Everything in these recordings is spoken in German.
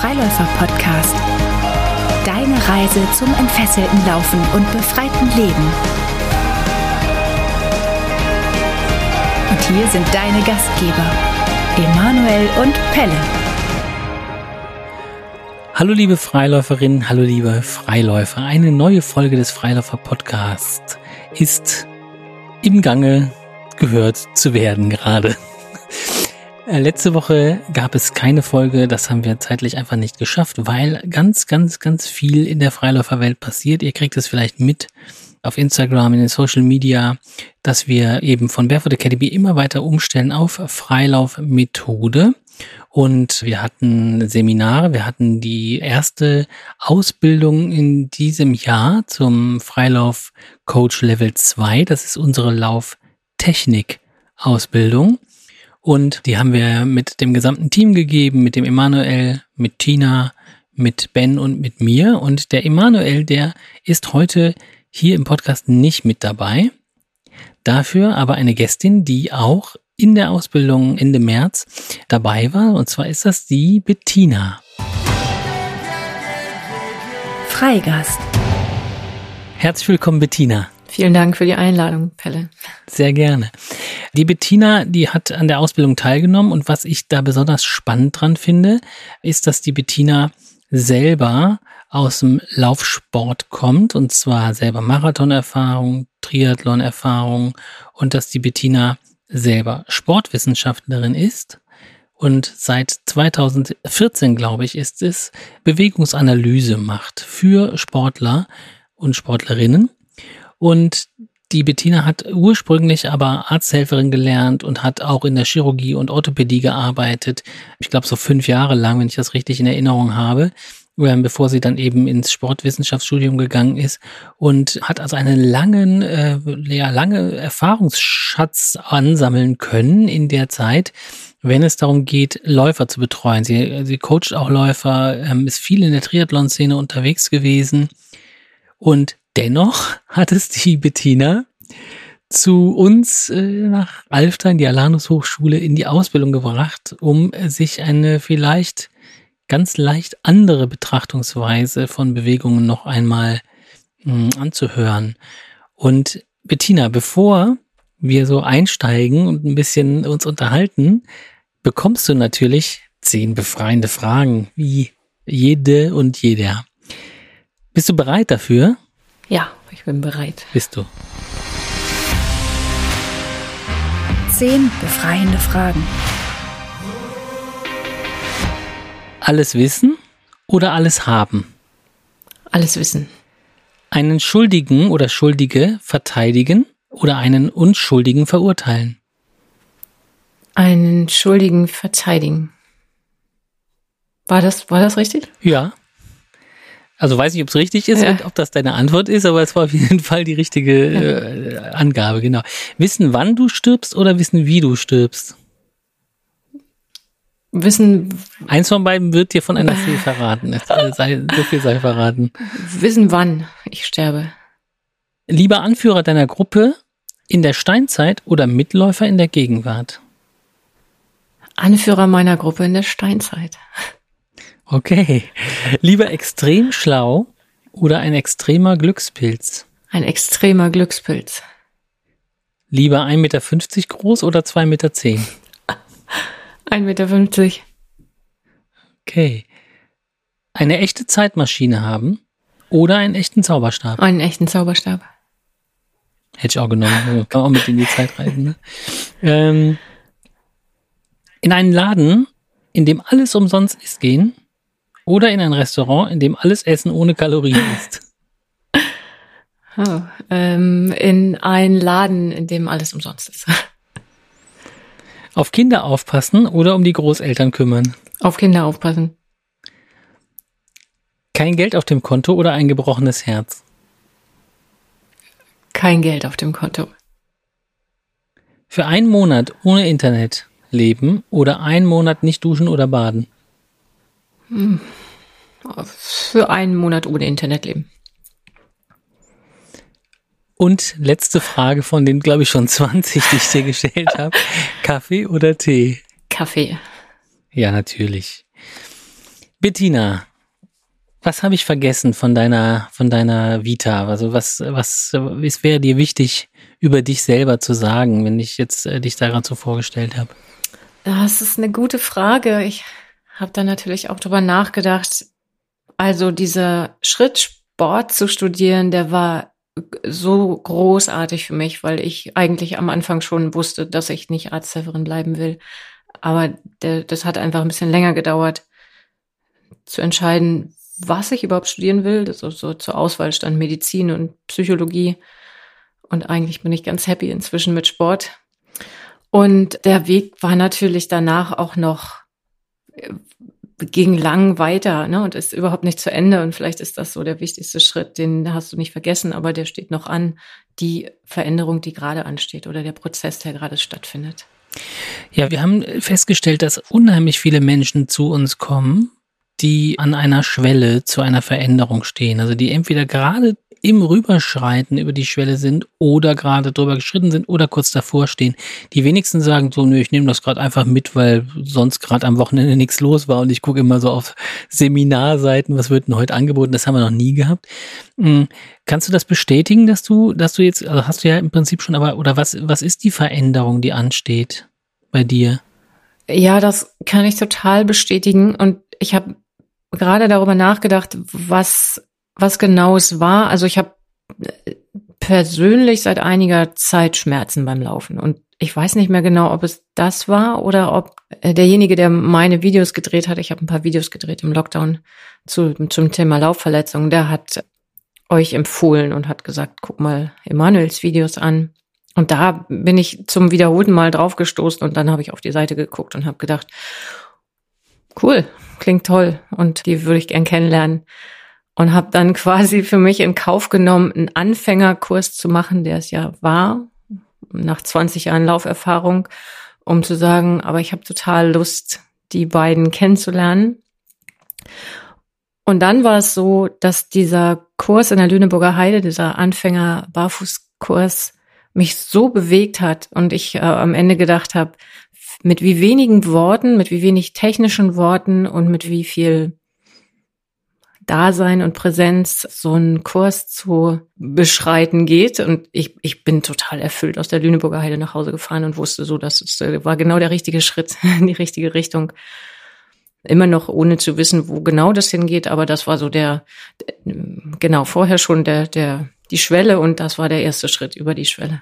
Freiläufer-Podcast. Deine Reise zum entfesselten Laufen und befreiten Leben. Und hier sind deine Gastgeber, Emanuel und Pelle. Hallo liebe Freiläuferinnen, hallo liebe Freiläufer. Eine neue Folge des Freiläufer-Podcasts ist im Gange gehört zu werden gerade. Äh, letzte Woche gab es keine Folge, das haben wir zeitlich einfach nicht geschafft, weil ganz, ganz, ganz viel in der Freiläuferwelt passiert. Ihr kriegt es vielleicht mit auf Instagram, in den Social Media, dass wir eben von Barefoot Academy immer weiter umstellen auf Freilaufmethode. Und wir hatten Seminare, wir hatten die erste Ausbildung in diesem Jahr zum Freilauf Coach Level 2. Das ist unsere Lauftechnik Ausbildung. Und die haben wir mit dem gesamten Team gegeben, mit dem Emanuel, mit Tina, mit Ben und mit mir. Und der Emanuel, der ist heute hier im Podcast nicht mit dabei. Dafür aber eine Gästin, die auch in der Ausbildung Ende März dabei war. Und zwar ist das die Bettina. Freigast. Herzlich willkommen, Bettina. Vielen Dank für die Einladung, Pelle. Sehr gerne. Die Bettina, die hat an der Ausbildung teilgenommen und was ich da besonders spannend dran finde, ist, dass die Bettina selber aus dem Laufsport kommt und zwar selber Marathonerfahrung, Triathlonerfahrung und dass die Bettina selber Sportwissenschaftlerin ist und seit 2014, glaube ich, ist es Bewegungsanalyse macht für Sportler und Sportlerinnen und die Bettina hat ursprünglich aber Arzthelferin gelernt und hat auch in der Chirurgie und Orthopädie gearbeitet. Ich glaube so fünf Jahre lang, wenn ich das richtig in Erinnerung habe, ähm, bevor sie dann eben ins Sportwissenschaftsstudium gegangen ist und hat also einen langen, äh, ja, lange Erfahrungsschatz ansammeln können in der Zeit, wenn es darum geht, Läufer zu betreuen. Sie, sie coacht auch Läufer, ähm, ist viel in der Triathlon-Szene unterwegs gewesen und Dennoch hat es die Bettina zu uns äh, nach Alfter in die Alanus Hochschule in die Ausbildung gebracht, um sich eine vielleicht ganz leicht andere Betrachtungsweise von Bewegungen noch einmal mh, hm, anzuhören. Und Bettina, bevor wir so einsteigen und ein bisschen uns unterhalten, bekommst du natürlich zehn befreiende Fragen, wie jede und jeder. Bist du bereit dafür? Ja, ich bin bereit. Bist du? Zehn befreiende Fragen. Alles wissen oder alles haben? Alles wissen. Einen Schuldigen oder Schuldige verteidigen oder einen Unschuldigen verurteilen? Einen Schuldigen verteidigen. War das, war das richtig? Ja. Also weiß nicht, ob es richtig ist ja. und ob das deine Antwort ist, aber es war auf jeden Fall die richtige äh, Angabe, genau. Wissen, wann du stirbst oder wissen, wie du stirbst? Wissen. Eins von beiden wird dir von einer Fee verraten. sei, so viel sei verraten. Wissen, wann ich sterbe. Lieber Anführer deiner Gruppe in der Steinzeit oder Mitläufer in der Gegenwart? Anführer meiner Gruppe in der Steinzeit. Okay. Lieber extrem schlau oder ein extremer Glückspilz? Ein extremer Glückspilz. Lieber 1,50 Meter groß oder 2,10 Meter? 1,50 Meter. Okay. Eine echte Zeitmaschine haben oder einen echten Zauberstab? Einen echten Zauberstab. Hätte ich auch genommen. Kann auch mit in die Zeit reisen. Ne? Ähm, in einen Laden, in dem alles umsonst ist, gehen oder in ein Restaurant, in dem alles Essen ohne Kalorien ist? Oh, ähm, in einen Laden, in dem alles umsonst ist. Auf Kinder aufpassen oder um die Großeltern kümmern? Auf Kinder aufpassen. Kein Geld auf dem Konto oder ein gebrochenes Herz? Kein Geld auf dem Konto. Für einen Monat ohne Internet leben oder einen Monat nicht duschen oder baden? Für einen Monat ohne Internet leben. Und letzte Frage von den, glaube ich, schon 20, die ich dir gestellt habe. Kaffee oder Tee? Kaffee. Ja, natürlich. Bettina, was habe ich vergessen von deiner, von deiner Vita? Also was, was, was wäre dir wichtig, über dich selber zu sagen, wenn ich jetzt äh, dich daran so vorgestellt habe? Das ist eine gute Frage. Ich habe da natürlich auch drüber nachgedacht. Also dieser Schritt, Sport zu studieren, der war so großartig für mich, weil ich eigentlich am Anfang schon wusste, dass ich nicht Arzthelferin bleiben will. Aber der, das hat einfach ein bisschen länger gedauert, zu entscheiden, was ich überhaupt studieren will. Das ist so zur Auswahl stand Medizin und Psychologie. Und eigentlich bin ich ganz happy inzwischen mit Sport. Und der Weg war natürlich danach auch noch, ging lang weiter, ne, und ist überhaupt nicht zu Ende. Und vielleicht ist das so der wichtigste Schritt, den hast du nicht vergessen, aber der steht noch an. Die Veränderung, die gerade ansteht oder der Prozess, der gerade stattfindet. Ja, wir haben festgestellt, dass unheimlich viele Menschen zu uns kommen, die an einer Schwelle zu einer Veränderung stehen. Also die entweder gerade im Rüberschreiten über die Schwelle sind oder gerade drüber geschritten sind oder kurz davor stehen. Die wenigsten sagen so, nö, ich nehme das gerade einfach mit, weil sonst gerade am Wochenende nichts los war und ich gucke immer so auf Seminarseiten, was wird denn heute angeboten? Das haben wir noch nie gehabt. Hm, kannst du das bestätigen, dass du, dass du jetzt, also hast du ja im Prinzip schon, aber oder was, was ist die Veränderung, die ansteht bei dir? Ja, das kann ich total bestätigen und ich habe gerade darüber nachgedacht, was, was genau es war. Also ich habe persönlich seit einiger Zeit Schmerzen beim Laufen und ich weiß nicht mehr genau, ob es das war oder ob derjenige, der meine Videos gedreht hat, ich habe ein paar Videos gedreht im Lockdown zu, zum Thema Laufverletzungen, der hat euch empfohlen und hat gesagt, guck mal Emanuels Videos an. Und da bin ich zum wiederholten Mal draufgestoßen und dann habe ich auf die Seite geguckt und habe gedacht, cool, klingt toll und die würde ich gern kennenlernen. Und habe dann quasi für mich in Kauf genommen, einen Anfängerkurs zu machen, der es ja war, nach 20 Jahren Lauferfahrung, um zu sagen, aber ich habe total Lust, die beiden kennenzulernen. Und dann war es so, dass dieser Kurs in der Lüneburger Heide, dieser Anfänger-Barfußkurs, mich so bewegt hat und ich äh, am Ende gedacht habe, mit wie wenigen Worten, mit wie wenig technischen Worten und mit wie viel Dasein und Präsenz so ein Kurs zu beschreiten geht. Und ich, ich bin total erfüllt aus der Lüneburger Heide nach Hause gefahren und wusste so, das war genau der richtige Schritt in die richtige Richtung. Immer noch ohne zu wissen, wo genau das hingeht, aber das war so der, genau vorher schon der, der, die Schwelle und das war der erste Schritt über die Schwelle.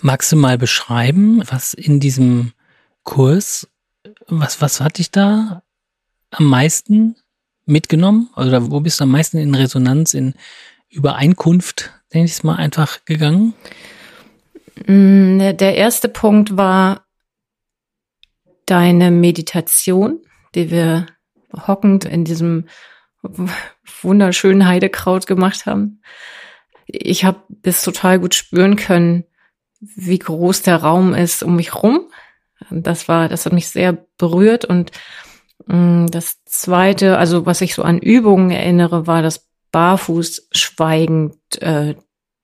Magst du mal beschreiben, was in diesem Kurs, was, was hat dich da am meisten mitgenommen? Oder wo bist du am meisten in Resonanz, in Übereinkunft, denke ich mal, einfach gegangen? Mm, der erste Punkt war deine Meditation, die wir hockend in diesem wunderschönen Heidekraut gemacht haben. Ich habe das total gut spüren können, wie groß der Raum ist um mich rum. Das war, das hat mich sehr berührt und das zweite, also was ich so an Übungen erinnere, war das barfuß schweigend äh,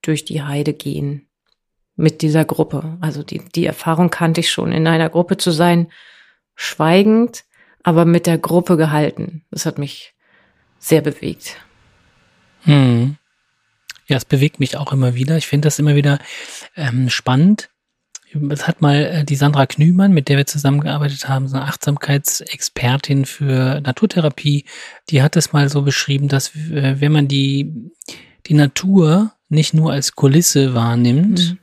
durch die Heide gehen mit dieser Gruppe. Also die, die Erfahrung kannte ich schon, in einer Gruppe zu sein, schweigend, aber mit der Gruppe gehalten. Das hat mich sehr bewegt. Hm. Ja, es bewegt mich auch immer wieder. Ich finde das immer wieder ähm, spannend. Es hat mal äh, die Sandra Knümann, mit der wir zusammengearbeitet haben, so eine Achtsamkeitsexpertin für Naturtherapie, die hat es mal so beschrieben, dass äh, wenn man die, die Natur nicht nur als Kulisse wahrnimmt, mhm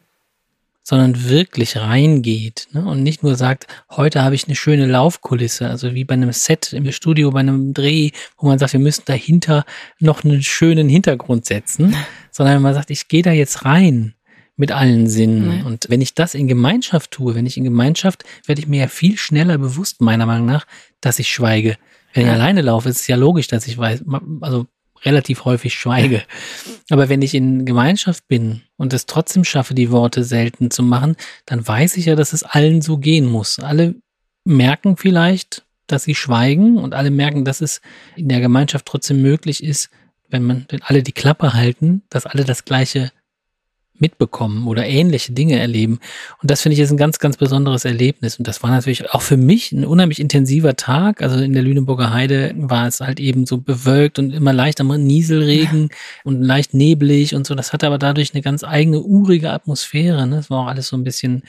sondern wirklich reingeht ne? und nicht nur sagt, heute habe ich eine schöne Laufkulisse, also wie bei einem Set im Studio, bei einem Dreh, wo man sagt, wir müssen dahinter noch einen schönen Hintergrund setzen, sondern wenn man sagt, ich gehe da jetzt rein mit allen Sinnen. Mhm. Und wenn ich das in Gemeinschaft tue, wenn ich in Gemeinschaft, werde ich mir ja viel schneller bewusst, meiner Meinung nach, dass ich schweige. Wenn ja. ich alleine laufe, ist es ja logisch, dass ich weiß, also relativ häufig schweige. Aber wenn ich in Gemeinschaft bin und es trotzdem schaffe, die Worte selten zu machen, dann weiß ich ja, dass es allen so gehen muss. Alle merken vielleicht, dass sie schweigen und alle merken, dass es in der Gemeinschaft trotzdem möglich ist, wenn man, wenn alle die Klappe halten, dass alle das Gleiche mitbekommen oder ähnliche Dinge erleben. Und das finde ich ist ein ganz, ganz besonderes Erlebnis. Und das war natürlich auch für mich ein unheimlich intensiver Tag. Also in der Lüneburger Heide war es halt eben so bewölkt und immer leicht am Nieselregen ja. und leicht neblig und so. Das hatte aber dadurch eine ganz eigene urige Atmosphäre. Ne? Es war auch alles so ein bisschen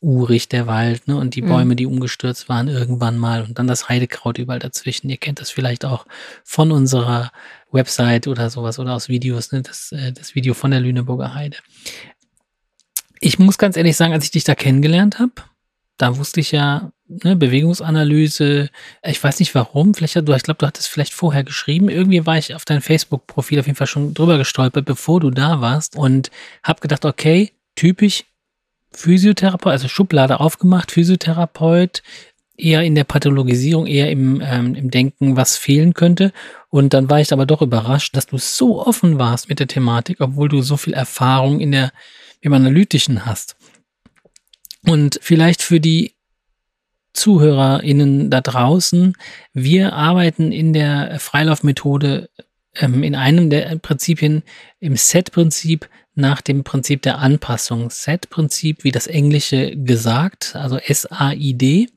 urig, der Wald, ne? Und die mhm. Bäume, die umgestürzt waren irgendwann mal und dann das Heidekraut überall dazwischen. Ihr kennt das vielleicht auch von unserer Website oder sowas oder aus Videos, ne? das, äh, das Video von der Lüneburger Heide. Ich muss ganz ehrlich sagen, als ich dich da kennengelernt habe, da wusste ich ja, ne, Bewegungsanalyse, ich weiß nicht warum, vielleicht, du, ich glaube, du hattest vielleicht vorher geschrieben, irgendwie war ich auf dein Facebook-Profil auf jeden Fall schon drüber gestolpert, bevor du da warst und habe gedacht, okay, typisch Physiotherapeut, also Schublade aufgemacht, Physiotherapeut, eher in der Pathologisierung, eher im, ähm, im Denken, was fehlen könnte. Und dann war ich aber doch überrascht, dass du so offen warst mit der Thematik, obwohl du so viel Erfahrung in der im Analytischen hast. Und vielleicht für die ZuhörerInnen da draußen, wir arbeiten in der Freilaufmethode ähm, in einem der Prinzipien, im Set-Prinzip, nach dem Prinzip der Anpassung. Set-Prinzip, wie das Englische gesagt, also S-A-I-D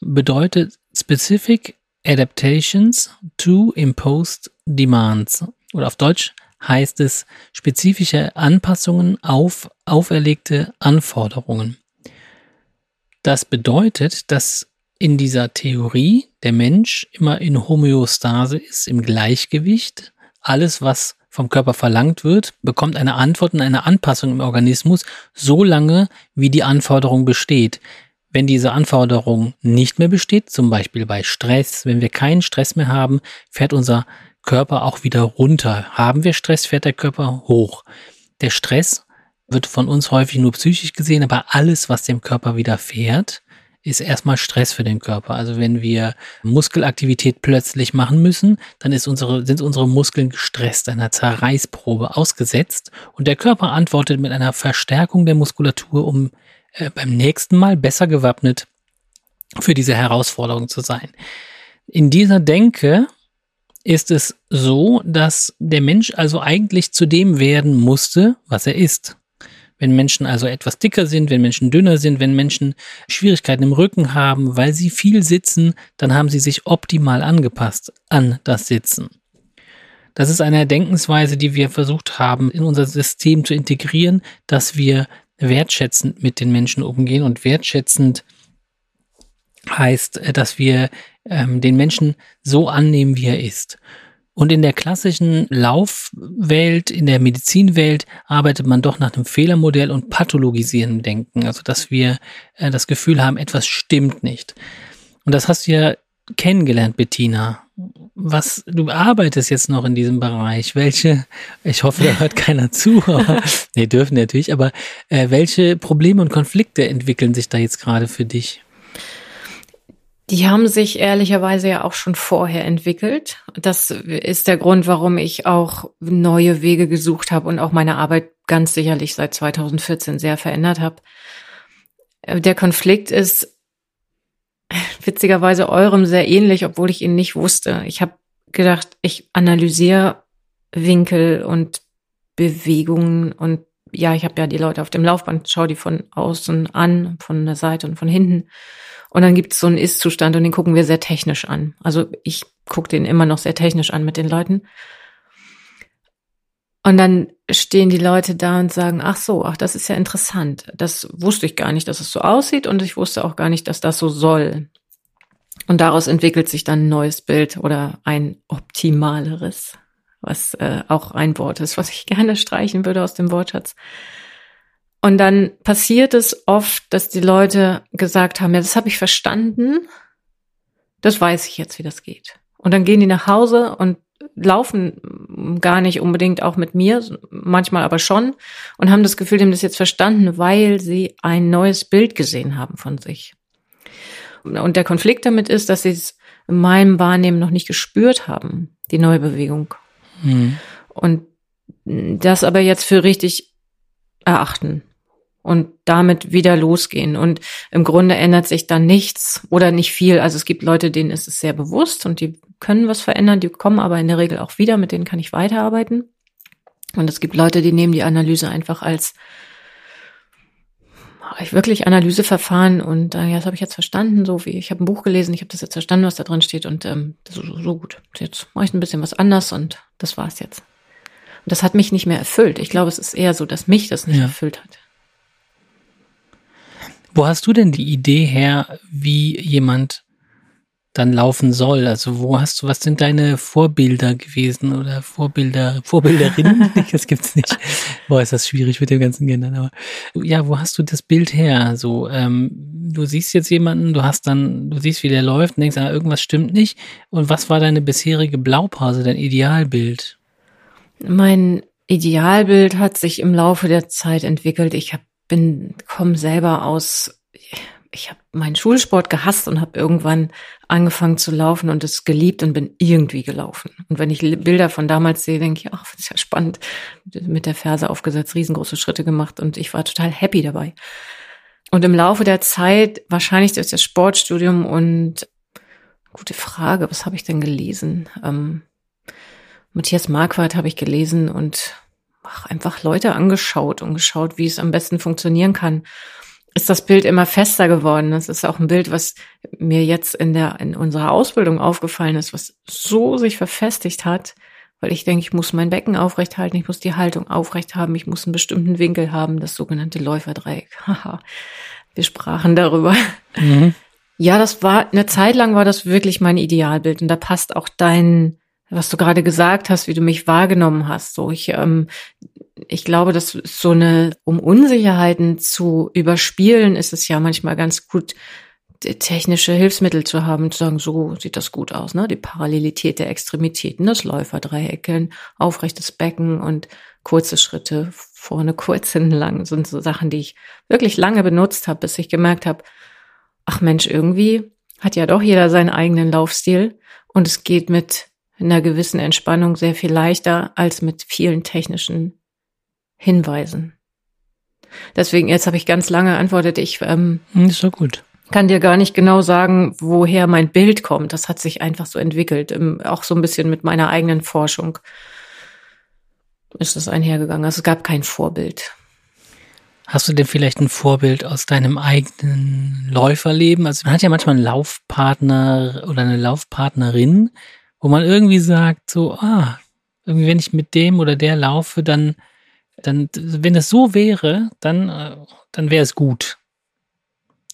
bedeutet Specific Adaptations to Imposed Demands. Oder auf Deutsch heißt es spezifische Anpassungen auf auferlegte Anforderungen. Das bedeutet, dass in dieser Theorie der Mensch immer in Homöostase ist, im Gleichgewicht. Alles, was vom Körper verlangt wird, bekommt eine Antwort und eine Anpassung im Organismus, solange wie die Anforderung besteht. Wenn diese Anforderung nicht mehr besteht, zum Beispiel bei Stress, wenn wir keinen Stress mehr haben, fährt unser Körper auch wieder runter. Haben wir Stress, fährt der Körper hoch. Der Stress wird von uns häufig nur psychisch gesehen, aber alles, was dem Körper widerfährt, ist erstmal Stress für den Körper. Also wenn wir Muskelaktivität plötzlich machen müssen, dann ist unsere, sind unsere Muskeln gestresst, einer Zerreißprobe ausgesetzt und der Körper antwortet mit einer Verstärkung der Muskulatur, um äh, beim nächsten Mal besser gewappnet für diese Herausforderung zu sein. In dieser Denke ist es so, dass der Mensch also eigentlich zu dem werden musste, was er ist. Wenn Menschen also etwas dicker sind, wenn Menschen dünner sind, wenn Menschen Schwierigkeiten im Rücken haben, weil sie viel sitzen, dann haben sie sich optimal angepasst an das Sitzen. Das ist eine Denkensweise, die wir versucht haben, in unser System zu integrieren, dass wir wertschätzend mit den Menschen umgehen und wertschätzend heißt, äh, dass wir ähm, den Menschen so annehmen, wie er ist. Und in der klassischen Laufwelt, in der Medizinwelt arbeitet man doch nach einem Fehlermodell und pathologisieren Denken. Also, dass wir äh, das Gefühl haben, etwas stimmt nicht. Und das hast du ja kennengelernt, Bettina was, du arbeitest jetzt noch in diesem Bereich. Welche, ich hoffe, da hört keiner zu, aber, nee, dürfen natürlich, aber äh, welche Probleme und Konflikte entwickeln sich da jetzt gerade für dich? Die haben sich ehrlicherweise ja auch schon vorher entwickelt. Das ist der Grund, warum ich auch neue Wege gesucht habe und auch meine Arbeit ganz sicherlich seit 2014 sehr verändert habe. Der Konflikt ist witzigerweise eurem sehr ähnlich, obwohl ich ihn nicht wusste. Ich habe gedacht, ich analysiere Winkel und Bewegungen und ja, ich habe ja die Leute auf dem Laufband, schau die von außen an, von der Seite und von hinten. Und dann gibt es so einen Ist-Zustand und den gucken wir sehr technisch an. Also ich gucke den immer noch sehr technisch an mit den Leuten. Und dann stehen die Leute da und sagen, ach so, ach, das ist ja interessant. Das wusste ich gar nicht, dass es so aussieht und ich wusste auch gar nicht, dass das so soll. Und daraus entwickelt sich dann ein neues Bild oder ein optimaleres, was äh, auch ein Wort ist, was ich gerne streichen würde aus dem Wortschatz. Und dann passiert es oft, dass die Leute gesagt haben, ja, das habe ich verstanden, das weiß ich jetzt, wie das geht. Und dann gehen die nach Hause und laufen gar nicht unbedingt auch mit mir, manchmal aber schon und haben das Gefühl, die haben das jetzt verstanden, weil sie ein neues Bild gesehen haben von sich. Und der Konflikt damit ist, dass sie es in meinem Wahrnehmen noch nicht gespürt haben, die neue Bewegung. Mhm. Und das aber jetzt für richtig erachten und damit wieder losgehen. Und im Grunde ändert sich dann nichts oder nicht viel. Also es gibt Leute, denen ist es sehr bewusst und die können was verändern, die kommen aber in der Regel auch wieder, mit denen kann ich weiterarbeiten. Und es gibt Leute, die nehmen die Analyse einfach als wirklich Analyseverfahren und äh, ja, das habe ich jetzt verstanden, so wie ich habe ein Buch gelesen, ich habe das jetzt verstanden, was da drin steht und ähm, so, so gut. Jetzt mache ich ein bisschen was anders und das war's jetzt. Und das hat mich nicht mehr erfüllt. Ich glaube, es ist eher so, dass mich das nicht ja. erfüllt hat. Wo hast du denn die Idee her, wie jemand dann laufen soll? Also wo hast du, was sind deine Vorbilder gewesen oder Vorbilder, Vorbilderinnen? das gibt's nicht. Boah, ist das schwierig mit dem ganzen Kindern. Aber ja, wo hast du das Bild her? So, ähm, du siehst jetzt jemanden, du hast dann, du siehst, wie der läuft und denkst, ah, irgendwas stimmt nicht. Und was war deine bisherige Blaupause, dein Idealbild? Mein Idealbild hat sich im Laufe der Zeit entwickelt. Ich hab, bin, komme selber aus ich habe meinen Schulsport gehasst und habe irgendwann angefangen zu laufen und es geliebt und bin irgendwie gelaufen. Und wenn ich Bilder von damals sehe, denke ich, ach, das ist ja spannend. Mit der Ferse aufgesetzt, riesengroße Schritte gemacht und ich war total happy dabei. Und im Laufe der Zeit, wahrscheinlich durch das Sportstudium und gute Frage, was habe ich denn gelesen? Ähm, Matthias Marquardt habe ich gelesen und ach, einfach Leute angeschaut und geschaut, wie es am besten funktionieren kann ist das Bild immer fester geworden. Das ist auch ein Bild, was mir jetzt in der, in unserer Ausbildung aufgefallen ist, was so sich verfestigt hat, weil ich denke, ich muss mein Becken aufrecht halten, ich muss die Haltung aufrecht haben, ich muss einen bestimmten Winkel haben, das sogenannte Läuferdreieck. Haha. Wir sprachen darüber. Mhm. Ja, das war, eine Zeit lang war das wirklich mein Idealbild und da passt auch dein, was du gerade gesagt hast, wie du mich wahrgenommen hast. So, ich, ähm, ich glaube, dass so eine, um Unsicherheiten zu überspielen, ist es ja manchmal ganz gut, technische Hilfsmittel zu haben, zu sagen, so sieht das gut aus, ne? Die Parallelität der Extremitäten, das Läuferdreieck, ein aufrechtes Becken und kurze Schritte vorne kurz hinten lang sind so Sachen, die ich wirklich lange benutzt habe, bis ich gemerkt habe, ach Mensch, irgendwie hat ja doch jeder seinen eigenen Laufstil und es geht mit einer gewissen Entspannung sehr viel leichter als mit vielen technischen Hinweisen. Deswegen, jetzt habe ich ganz lange antwortet, ich ähm, hm, ist so gut. kann dir gar nicht genau sagen, woher mein Bild kommt. Das hat sich einfach so entwickelt, auch so ein bisschen mit meiner eigenen Forschung ist es einhergegangen. Also es gab kein Vorbild. Hast du denn vielleicht ein Vorbild aus deinem eigenen Läuferleben? Also man hat ja manchmal einen Laufpartner oder eine Laufpartnerin, wo man irgendwie sagt, so, ah, irgendwie wenn ich mit dem oder der laufe, dann, dann, wenn es so wäre, dann, äh, dann wäre es gut.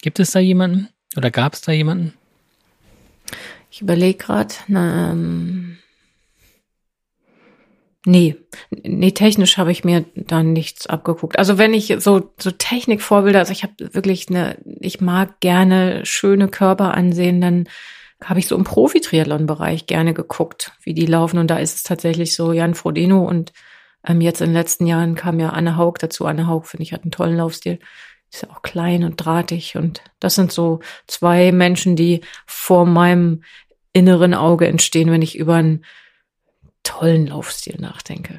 Gibt es da jemanden? Oder gab es da jemanden? Ich überlege gerade. Ähm, nee, nee, technisch habe ich mir da nichts abgeguckt. Also wenn ich so so Technikvorbilder, also ich habe wirklich eine, ich mag gerne schöne Körper ansehen, dann habe ich so im Profi-Triathlon-Bereich gerne geguckt, wie die laufen. Und da ist es tatsächlich so Jan Frodeno und ähm, jetzt in den letzten Jahren kam ja Anne Haug dazu. Anne Haug, finde ich, hat einen tollen Laufstil. Ist ja auch klein und drahtig. Und das sind so zwei Menschen, die vor meinem inneren Auge entstehen, wenn ich über einen tollen Laufstil nachdenke.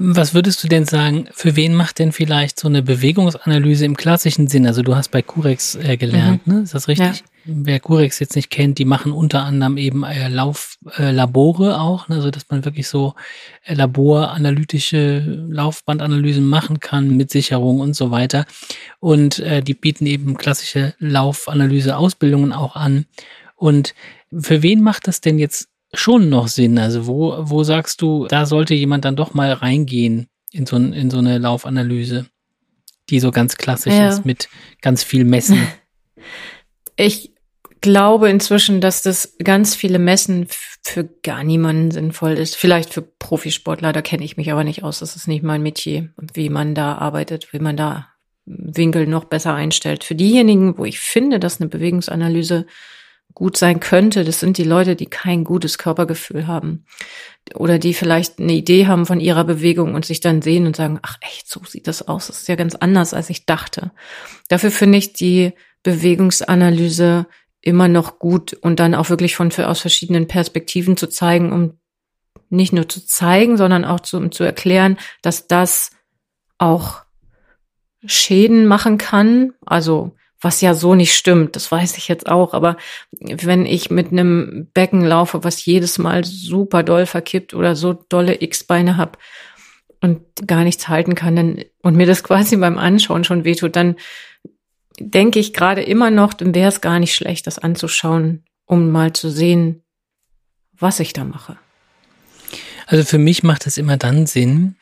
Was würdest du denn sagen, für wen macht denn vielleicht so eine Bewegungsanalyse im klassischen Sinn? Also du hast bei Curex äh, gelernt, mhm. ne? Ist das richtig? Ja. Wer Curex jetzt nicht kennt, die machen unter anderem eben äh, Lauflabore äh, auch, ne? also dass man wirklich so äh, laboranalytische Laufbandanalysen machen kann mit Sicherung und so weiter. Und äh, die bieten eben klassische Laufanalyse-Ausbildungen auch an. Und für wen macht das denn jetzt schon noch Sinn. Also wo, wo sagst du, da sollte jemand dann doch mal reingehen in so, in so eine Laufanalyse, die so ganz klassisch ja. ist mit ganz viel Messen? Ich glaube inzwischen, dass das ganz viele Messen für gar niemanden sinnvoll ist. Vielleicht für Profisportler, da kenne ich mich aber nicht aus. Das ist nicht mein Metier, wie man da arbeitet, wie man da Winkel noch besser einstellt. Für diejenigen, wo ich finde, dass eine Bewegungsanalyse gut sein könnte, das sind die Leute, die kein gutes Körpergefühl haben oder die vielleicht eine Idee haben von ihrer Bewegung und sich dann sehen und sagen, ach echt, so sieht das aus, das ist ja ganz anders, als ich dachte. Dafür finde ich die Bewegungsanalyse immer noch gut und dann auch wirklich von aus verschiedenen Perspektiven zu zeigen, um nicht nur zu zeigen, sondern auch zu, um zu erklären, dass das auch Schäden machen kann, also was ja so nicht stimmt, das weiß ich jetzt auch, aber wenn ich mit einem Becken laufe, was jedes Mal super doll verkippt oder so dolle X-Beine hab und gar nichts halten kann dann, und mir das quasi beim Anschauen schon wehtut, dann denke ich gerade immer noch, dann wäre es gar nicht schlecht, das anzuschauen, um mal zu sehen, was ich da mache. Also für mich macht es immer dann Sinn,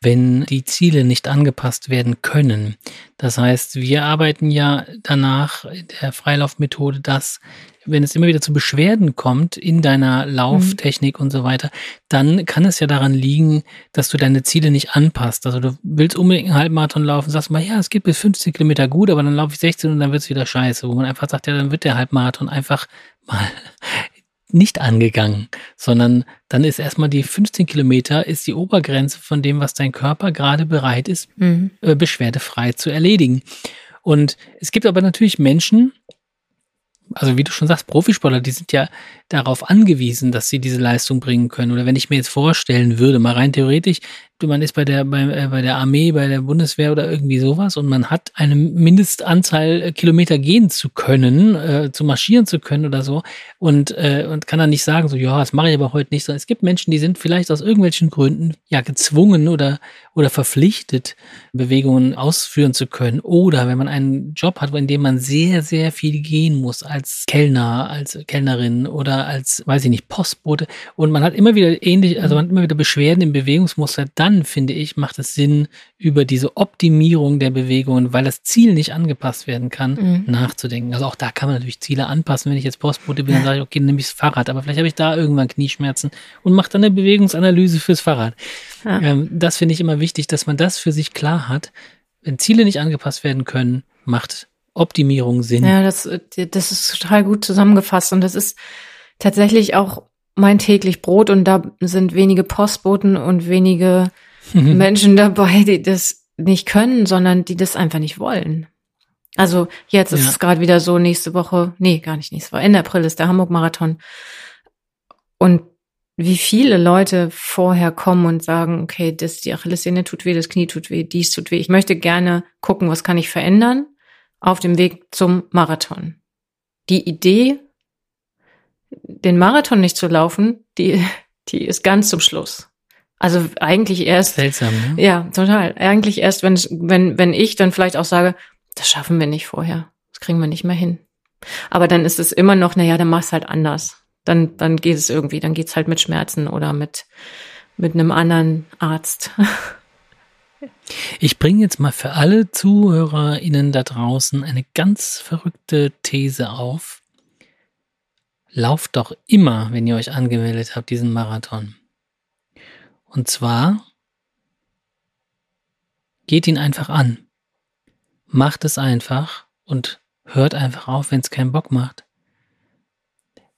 wenn die Ziele nicht angepasst werden können. Das heißt, wir arbeiten ja danach der Freilaufmethode, dass wenn es immer wieder zu Beschwerden kommt in deiner Lauftechnik mhm. und so weiter, dann kann es ja daran liegen, dass du deine Ziele nicht anpasst. Also du willst unbedingt einen Halbmarathon laufen, sagst mal, ja, es geht bis 15 Kilometer gut, aber dann laufe ich 16 und dann wird es wieder scheiße, wo man einfach sagt, ja, dann wird der Halbmarathon einfach mal nicht angegangen, sondern dann ist erstmal die 15 Kilometer ist die Obergrenze von dem, was dein Körper gerade bereit ist, mhm. äh, beschwerdefrei zu erledigen. Und es gibt aber natürlich Menschen, also wie du schon sagst, Profisportler, die sind ja darauf angewiesen, dass sie diese Leistung bringen können. Oder wenn ich mir jetzt vorstellen würde, mal rein theoretisch, man ist bei der, bei, äh, bei der Armee, bei der Bundeswehr oder irgendwie sowas und man hat eine Mindestanzahl äh, Kilometer gehen zu können, äh, zu marschieren zu können oder so und, äh, und kann dann nicht sagen, so, ja, das mache ich aber heute nicht, sondern es gibt Menschen, die sind vielleicht aus irgendwelchen Gründen ja gezwungen oder, oder verpflichtet, Bewegungen ausführen zu können. Oder wenn man einen Job hat, in dem man sehr, sehr viel gehen muss als Kellner, als Kellnerin oder als, weiß ich nicht, Postbote und man hat immer wieder ähnlich, also man hat immer wieder Beschwerden im Bewegungsmuster, dann finde ich, macht es Sinn, über diese Optimierung der Bewegungen, weil das Ziel nicht angepasst werden kann, mhm. nachzudenken. Also auch da kann man natürlich Ziele anpassen. Wenn ich jetzt Postbote bin, dann sage ich, okay, dann nehme ich das Fahrrad, aber vielleicht habe ich da irgendwann Knieschmerzen und mache dann eine Bewegungsanalyse fürs Fahrrad. Ja. Ähm, das finde ich immer wichtig, dass man das für sich klar hat. Wenn Ziele nicht angepasst werden können, macht Optimierung Sinn. Ja, das, das ist total gut zusammengefasst und das ist tatsächlich auch mein täglich Brot und da sind wenige Postboten und wenige mhm. Menschen dabei, die das nicht können, sondern die das einfach nicht wollen. Also jetzt ist ja. es gerade wieder so, nächste Woche, nee, gar nicht nächste Woche, Ende April ist der Hamburg-Marathon. Und wie viele Leute vorher kommen und sagen, okay, das, die Achillessehne tut weh, das Knie tut weh, dies tut weh. Ich möchte gerne gucken, was kann ich verändern auf dem Weg zum Marathon. Die Idee den Marathon nicht zu laufen, die, die ist ganz zum Schluss. Also eigentlich erst. Seltsam, ne? Ja, total. Eigentlich erst, wenn, wenn, wenn ich dann vielleicht auch sage, das schaffen wir nicht vorher. Das kriegen wir nicht mehr hin. Aber dann ist es immer noch, naja, dann mach's halt anders. Dann, dann geht es irgendwie, dann geht's halt mit Schmerzen oder mit, mit einem anderen Arzt. Ich bringe jetzt mal für alle ZuhörerInnen da draußen eine ganz verrückte These auf lauft doch immer, wenn ihr euch angemeldet habt, diesen Marathon. Und zwar geht ihn einfach an. Macht es einfach und hört einfach auf, wenn es keinen Bock macht.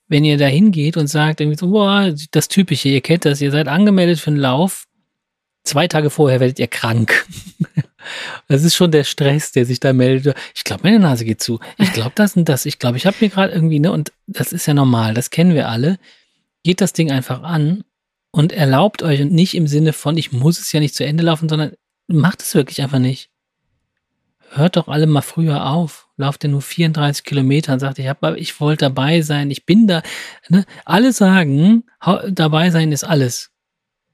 Wenn ihr da hingeht und sagt irgendwie so, boah, das Typische, ihr kennt das, ihr seid angemeldet für einen Lauf, zwei Tage vorher werdet ihr krank. Das ist schon der Stress, der sich da meldet. Ich glaube, meine Nase geht zu. Ich glaube, das und das. Ich glaube, ich habe mir gerade irgendwie, ne, und das ist ja normal, das kennen wir alle. Geht das Ding einfach an und erlaubt euch und nicht im Sinne von, ich muss es ja nicht zu Ende laufen, sondern macht es wirklich einfach nicht. Hört doch alle mal früher auf. Lauft ihr nur 34 Kilometer und sagt, ich, ich wollte dabei sein, ich bin da. Ne? Alle sagen, dabei sein ist alles.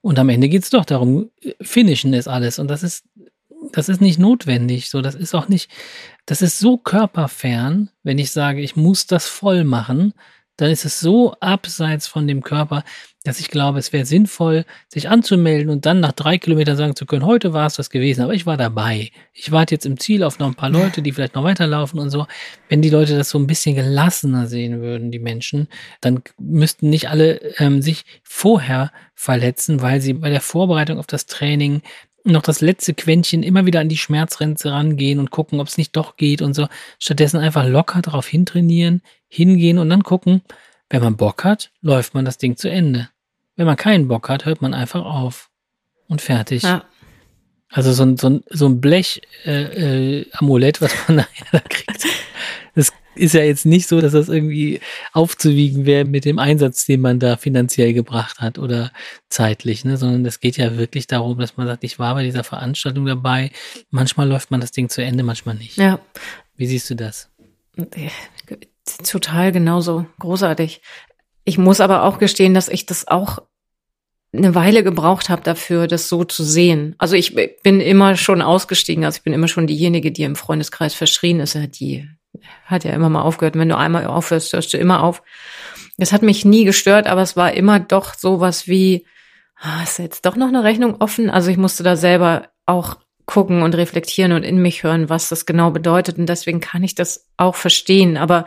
Und am Ende geht es doch darum, finishen ist alles. Und das ist das ist nicht notwendig. So, das ist auch nicht, das ist so körperfern, wenn ich sage, ich muss das voll machen, dann ist es so abseits von dem Körper, dass ich glaube, es wäre sinnvoll, sich anzumelden und dann nach drei Kilometern sagen zu können, heute war es das gewesen, aber ich war dabei. Ich warte jetzt im Ziel auf noch ein paar Leute, die vielleicht noch weiterlaufen und so. Wenn die Leute das so ein bisschen gelassener sehen würden, die Menschen, dann müssten nicht alle ähm, sich vorher verletzen, weil sie bei der Vorbereitung auf das Training noch das letzte Quäntchen immer wieder an die Schmerzgrenze rangehen und gucken, ob es nicht doch geht und so. Stattdessen einfach locker darauf hintrainieren, hingehen und dann gucken, wenn man Bock hat, läuft man das Ding zu Ende. Wenn man keinen Bock hat, hört man einfach auf. Und fertig. Ja. Also so ein, so ein, so ein Blech-Amulett, äh, äh, was man nachher da kriegt. Das ist ja jetzt nicht so, dass das irgendwie aufzuwiegen wäre mit dem Einsatz, den man da finanziell gebracht hat oder zeitlich, ne? sondern es geht ja wirklich darum, dass man sagt, ich war bei dieser Veranstaltung dabei. Manchmal läuft man das Ding zu Ende, manchmal nicht. Ja, Wie siehst du das? Total genauso großartig. Ich muss aber auch gestehen, dass ich das auch eine Weile gebraucht habe dafür, das so zu sehen. Also ich bin immer schon ausgestiegen, also ich bin immer schon diejenige, die im Freundeskreis verschrien ist. Die hat ja immer mal aufgehört. wenn du einmal aufhörst, hörst du immer auf. Das hat mich nie gestört, aber es war immer doch sowas wie, ah, ist jetzt doch noch eine Rechnung offen? Also ich musste da selber auch gucken und reflektieren und in mich hören, was das genau bedeutet. Und deswegen kann ich das auch verstehen. Aber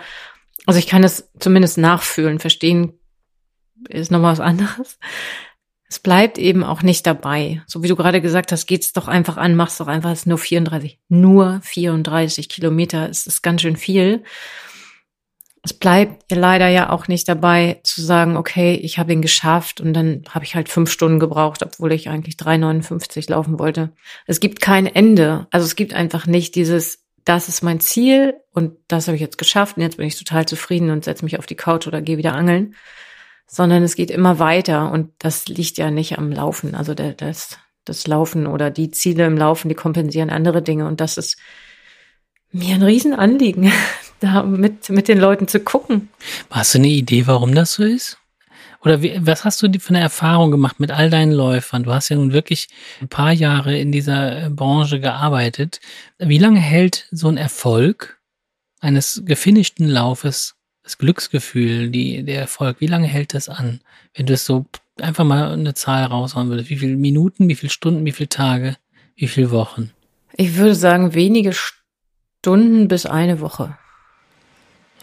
also ich kann es zumindest nachfühlen. Verstehen ist nochmal was anderes. Es bleibt eben auch nicht dabei. So wie du gerade gesagt hast, geht's doch einfach an, mach's doch einfach, es ist nur 34. Nur 34 Kilometer, es ist ganz schön viel. Es bleibt leider ja auch nicht dabei zu sagen, okay, ich habe ihn geschafft und dann habe ich halt fünf Stunden gebraucht, obwohl ich eigentlich 3,59 laufen wollte. Es gibt kein Ende. Also es gibt einfach nicht dieses, das ist mein Ziel und das habe ich jetzt geschafft und jetzt bin ich total zufrieden und setze mich auf die Couch oder gehe wieder angeln, sondern es geht immer weiter und das liegt ja nicht am Laufen. Also der, das, das Laufen oder die Ziele im Laufen, die kompensieren andere Dinge und das ist mir ein Riesenanliegen, da mit, mit den Leuten zu gucken. Hast du eine Idee, warum das so ist? Oder wie, was hast du für eine Erfahrung gemacht mit all deinen Läufern? Du hast ja nun wirklich ein paar Jahre in dieser äh, Branche gearbeitet. Wie lange hält so ein Erfolg eines gefinischten Laufes, das Glücksgefühl, die, der Erfolg, wie lange hält das an? Wenn du es so einfach mal eine Zahl raushauen würdest, wie viele Minuten, wie viele Stunden, wie viele Tage, wie viele Wochen? Ich würde sagen, wenige Stunden bis eine Woche.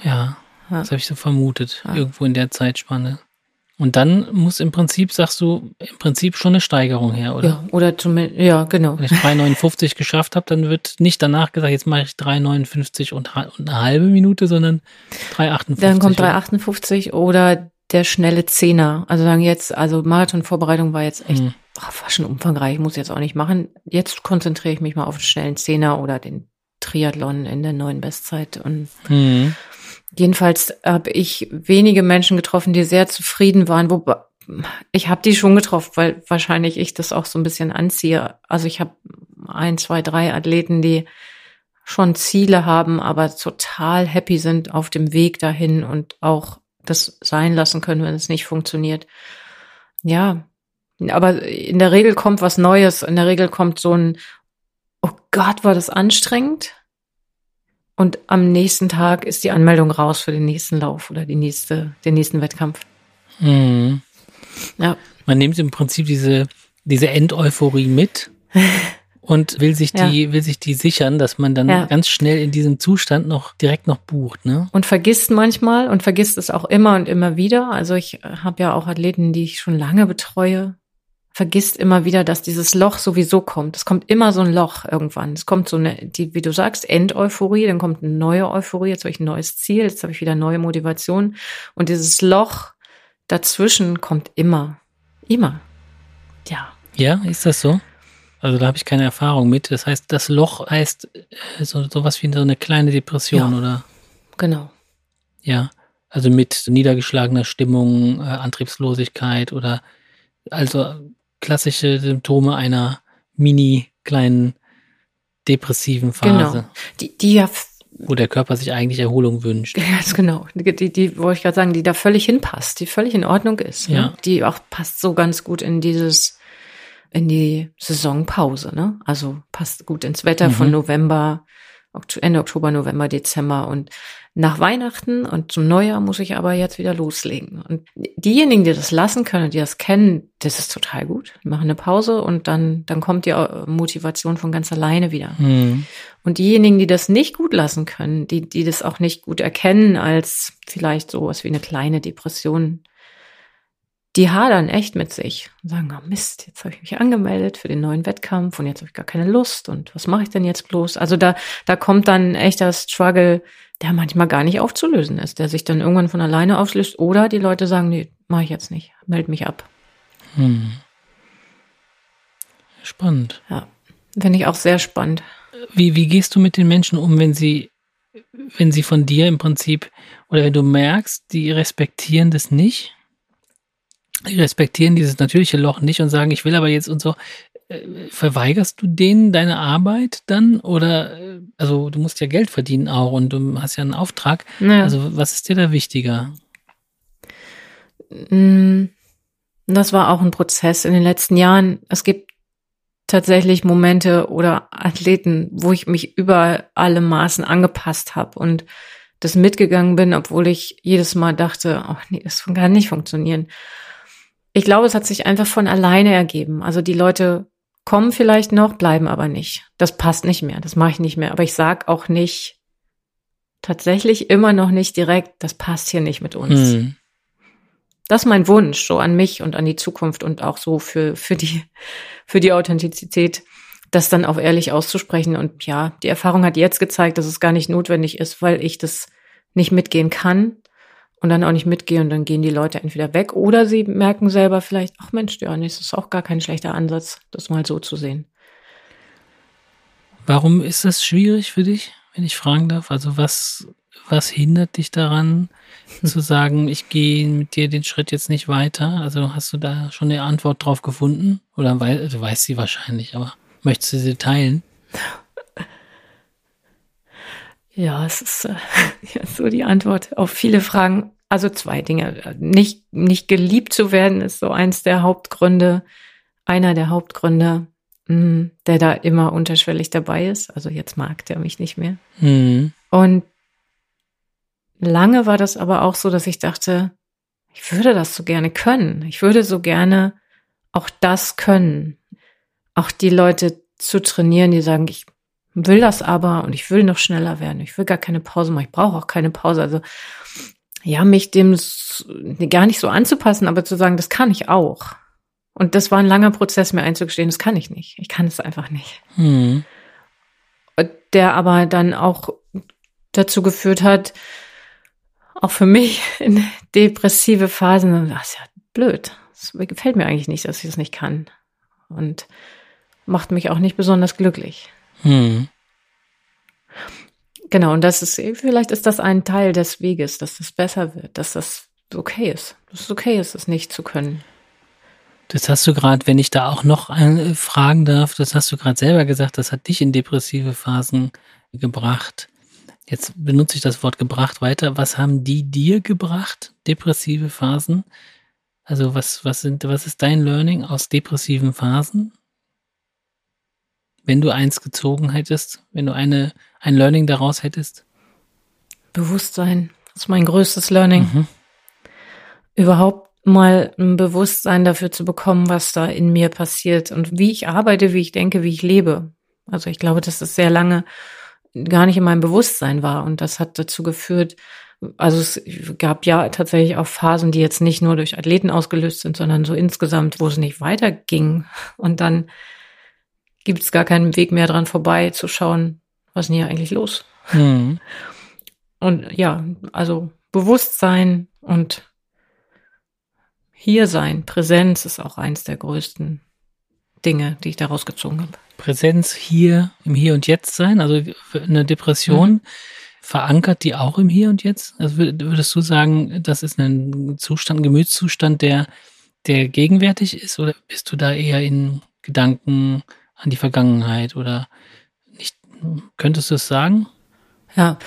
Ja, ja. das habe ich so vermutet, ja. irgendwo in der Zeitspanne. Und dann muss im Prinzip, sagst du, im Prinzip schon eine Steigerung her, oder? Ja, oder zumindest, ja, genau. Wenn ich 3,59 geschafft habe, dann wird nicht danach gesagt, jetzt mache ich 3,59 und, und eine halbe Minute, sondern 3,58. Dann kommt 3,58 oder der schnelle Zehner. Also sagen jetzt, also Marathonvorbereitung war jetzt echt, hm. war schon umfangreich, muss jetzt auch nicht machen. Jetzt konzentriere ich mich mal auf den schnellen Zehner oder den Triathlon in der neuen Bestzeit und hm. Jedenfalls habe ich wenige Menschen getroffen, die sehr zufrieden waren. Wo ich habe die schon getroffen, weil wahrscheinlich ich das auch so ein bisschen anziehe. Also ich habe ein, zwei, drei Athleten, die schon Ziele haben, aber total happy sind auf dem Weg dahin und auch das sein lassen können, wenn es nicht funktioniert. Ja, aber in der Regel kommt was Neues. In der Regel kommt so ein, oh Gott, war das anstrengend? Und am nächsten Tag ist die Anmeldung raus für den nächsten Lauf oder die nächste, den nächsten Wettkampf. Mhm. Ja. Man nimmt im Prinzip diese, diese Endeuphorie mit und will sich die, ja. will sich die sichern, dass man dann ja. ganz schnell in diesem Zustand noch direkt noch bucht, ne? Und vergisst manchmal und vergisst es auch immer und immer wieder. Also ich habe ja auch Athleten, die ich schon lange betreue, vergisst immer wieder, dass dieses Loch sowieso kommt. Es kommt immer so ein Loch irgendwann. Es kommt so eine, die, wie du sagst, Endeuphorie, dann kommt eine neue Euphorie, jetzt habe ich ein neues Ziel, jetzt habe ich wieder neue Motivation. Und dieses Loch dazwischen kommt immer. Immer. Ja. Ja, ist das so? Also da habe ich keine Erfahrung mit. Das heißt, das Loch heißt äh, so sowas wie so eine kleine Depression, ja, oder? Genau. Ja. Also mit niedergeschlagener Stimmung, äh, Antriebslosigkeit oder also klassische Symptome einer mini kleinen depressiven Phase. Genau. Die, die ja wo der Körper sich eigentlich Erholung wünscht. Ganz genau. Die, die, die wollte ich gerade sagen, die da völlig hinpasst, die völlig in Ordnung ist. Ne? Ja. Ne? Die auch passt so ganz gut in dieses, in die Saisonpause, ne? Also passt gut ins Wetter mhm. von November, Ende Oktober, November, Dezember und nach Weihnachten und zum Neujahr muss ich aber jetzt wieder loslegen. Und diejenigen, die das lassen können, die das kennen, das ist total gut. Die machen eine Pause und dann, dann kommt die Motivation von ganz alleine wieder. Mhm. Und diejenigen, die das nicht gut lassen können, die, die das auch nicht gut erkennen als vielleicht sowas wie eine kleine Depression, die hadern echt mit sich und sagen, oh Mist, jetzt habe ich mich angemeldet für den neuen Wettkampf und jetzt habe ich gar keine Lust und was mache ich denn jetzt bloß? Also da, da kommt dann echter Struggle, der manchmal gar nicht aufzulösen ist, der sich dann irgendwann von alleine auflöst oder die Leute sagen, nee, mache ich jetzt nicht, meld mich ab. Hm. Spannend. Ja, finde ich auch sehr spannend. Wie, wie gehst du mit den Menschen um, wenn sie, wenn sie von dir im Prinzip oder wenn du merkst, die respektieren das nicht? Die respektieren dieses natürliche Loch nicht und sagen, ich will aber jetzt und so. äh, verweigerst du denen deine Arbeit dann? Oder, äh, also du musst ja Geld verdienen auch und du hast ja einen Auftrag. Ja. Also was ist dir da wichtiger? Mm, Das war auch ein Prozess in den letzten Jahren. Es gibt tatsächlich Momente oder Athleten, wo ich mich über alle Maßen angepasst habe und das mitgegangen bin, obwohl ich jedes Mal dachte, ach nee, das kann nicht funktionieren. Ich glaube, es hat sich einfach von alleine ergeben. Also die Leute kommen vielleicht noch, bleiben aber nicht. Das passt nicht mehr, das mache ich nicht mehr. Aber ich sag auch nicht, tatsächlich immer noch nicht direkt, das passt hier nicht mit uns. Hm. Das ist mein Wunsch, so an mich und an die Zukunft und auch so für, für die, für die Authentizität, das dann auch ehrlich auszusprechen. Und ja, die Erfahrung hat jetzt gezeigt, dass es gar nicht notwendig ist, weil ich das nicht mitgehen kann und dann auch nicht mitgehe und dann gehen die Leute entweder weg oder sie merken selber vielleicht, ach Mensch, ja, das ist auch gar kein schlechter Ansatz, das mal so zu sehen. Warum ist das schwierig für dich, wenn ich fragen darf? Also was, was hindert dich daran, zu sagen, ich gehe mit dir den Schritt jetzt nicht weiter? Also hast du da schon eine Antwort drauf gefunden? Oder wei du weißt sie wahrscheinlich, aber möchtest du sie teilen? Ja, es ist äh, ja, so die Antwort auf viele Fragen. Also zwei Dinge. Nicht, nicht geliebt zu werden ist so eins der Hauptgründe, einer der Hauptgründe, mh, der da immer unterschwellig dabei ist. Also jetzt mag der mich nicht mehr. Hm. Und lange war das aber auch so, dass ich dachte, ich würde das so gerne können. Ich würde so gerne auch das können. Auch die Leute zu trainieren, die sagen, ich will das aber und ich will noch schneller werden. Ich will gar keine Pause machen. Ich brauche auch keine Pause. Also ja, mich dem gar nicht so anzupassen, aber zu sagen, das kann ich auch. Und das war ein langer Prozess, mir einzugestehen, das kann ich nicht. Ich kann es einfach nicht. Hm. Der aber dann auch dazu geführt hat, auch für mich in depressive Phasen, das ist ja blöd. Das gefällt mir eigentlich nicht, dass ich das nicht kann. Und macht mich auch nicht besonders glücklich. Hm. Genau, und das ist, vielleicht ist das ein Teil des Weges, dass das besser wird, dass das okay ist. Dass es okay ist, es nicht zu können. Das hast du gerade, wenn ich da auch noch äh, fragen darf, das hast du gerade selber gesagt, das hat dich in depressive Phasen gebracht. Jetzt benutze ich das Wort gebracht weiter. Was haben die dir gebracht, depressive Phasen? Also was, was sind, was ist dein Learning aus depressiven Phasen? Wenn du eins gezogen hättest, wenn du eine, ein Learning daraus hättest? Bewusstsein, das ist mein größtes Learning. Mhm. Überhaupt mal ein Bewusstsein dafür zu bekommen, was da in mir passiert und wie ich arbeite, wie ich denke, wie ich lebe. Also ich glaube, dass das sehr lange gar nicht in meinem Bewusstsein war und das hat dazu geführt, also es gab ja tatsächlich auch Phasen, die jetzt nicht nur durch Athleten ausgelöst sind, sondern so insgesamt, wo es nicht weiterging. Und dann gibt es gar keinen Weg mehr dran vorbei zu schauen, was ist denn hier eigentlich los? Mhm. Und ja, also Bewusstsein und hier sein, Präsenz ist auch eins der größten Dinge, die ich daraus gezogen habe. Präsenz hier, im Hier und Jetzt sein, also eine Depression, verankert die auch im Hier und Jetzt? Also wür- würdest du sagen, das ist ein Zustand, ein Gemütszustand, der, der gegenwärtig ist, oder bist du da eher in Gedanken an die Vergangenheit oder nicht? Könntest du es sagen? Ja,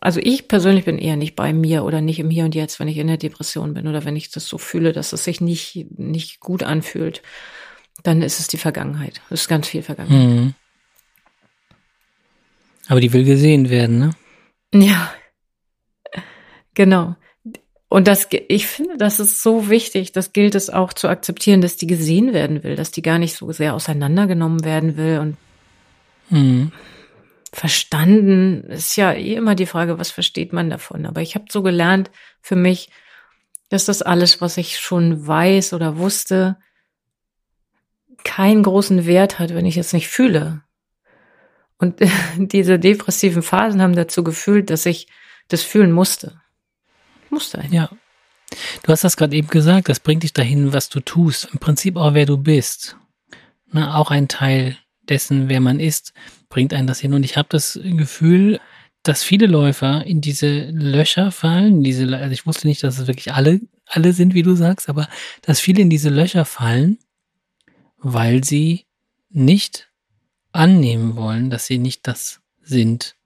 also ich persönlich bin eher nicht bei mir oder nicht im Hier und Jetzt, wenn ich in der Depression bin oder wenn ich das so fühle, dass es sich nicht, nicht gut anfühlt, dann ist es die Vergangenheit. Es ist ganz viel Vergangenheit. Mhm. Aber die will gesehen werden, ne? Ja, genau. Und das, ich finde, das ist so wichtig. Das gilt es auch zu akzeptieren, dass die gesehen werden will, dass die gar nicht so sehr auseinandergenommen werden will und Mhm. verstanden ist ja eh immer die Frage, was versteht man davon? Aber ich habe so gelernt für mich, dass das alles, was ich schon weiß oder wusste, keinen großen Wert hat, wenn ich es nicht fühle. Und diese depressiven Phasen haben dazu gefühlt, dass ich das fühlen musste. Musste einfach. Ja. Du hast das gerade eben gesagt, das bringt dich dahin, was du tust. Im Prinzip auch, wer du bist. Na, auch ein Teil dessen, wer man ist, bringt einen das hin. Und ich habe das Gefühl, dass viele Läufer in diese Löcher fallen, diese, also ich wusste nicht, dass es wirklich alle, alle sind, wie du sagst, aber dass viele in diese Löcher fallen, weil sie nicht annehmen wollen, dass sie nicht das sind,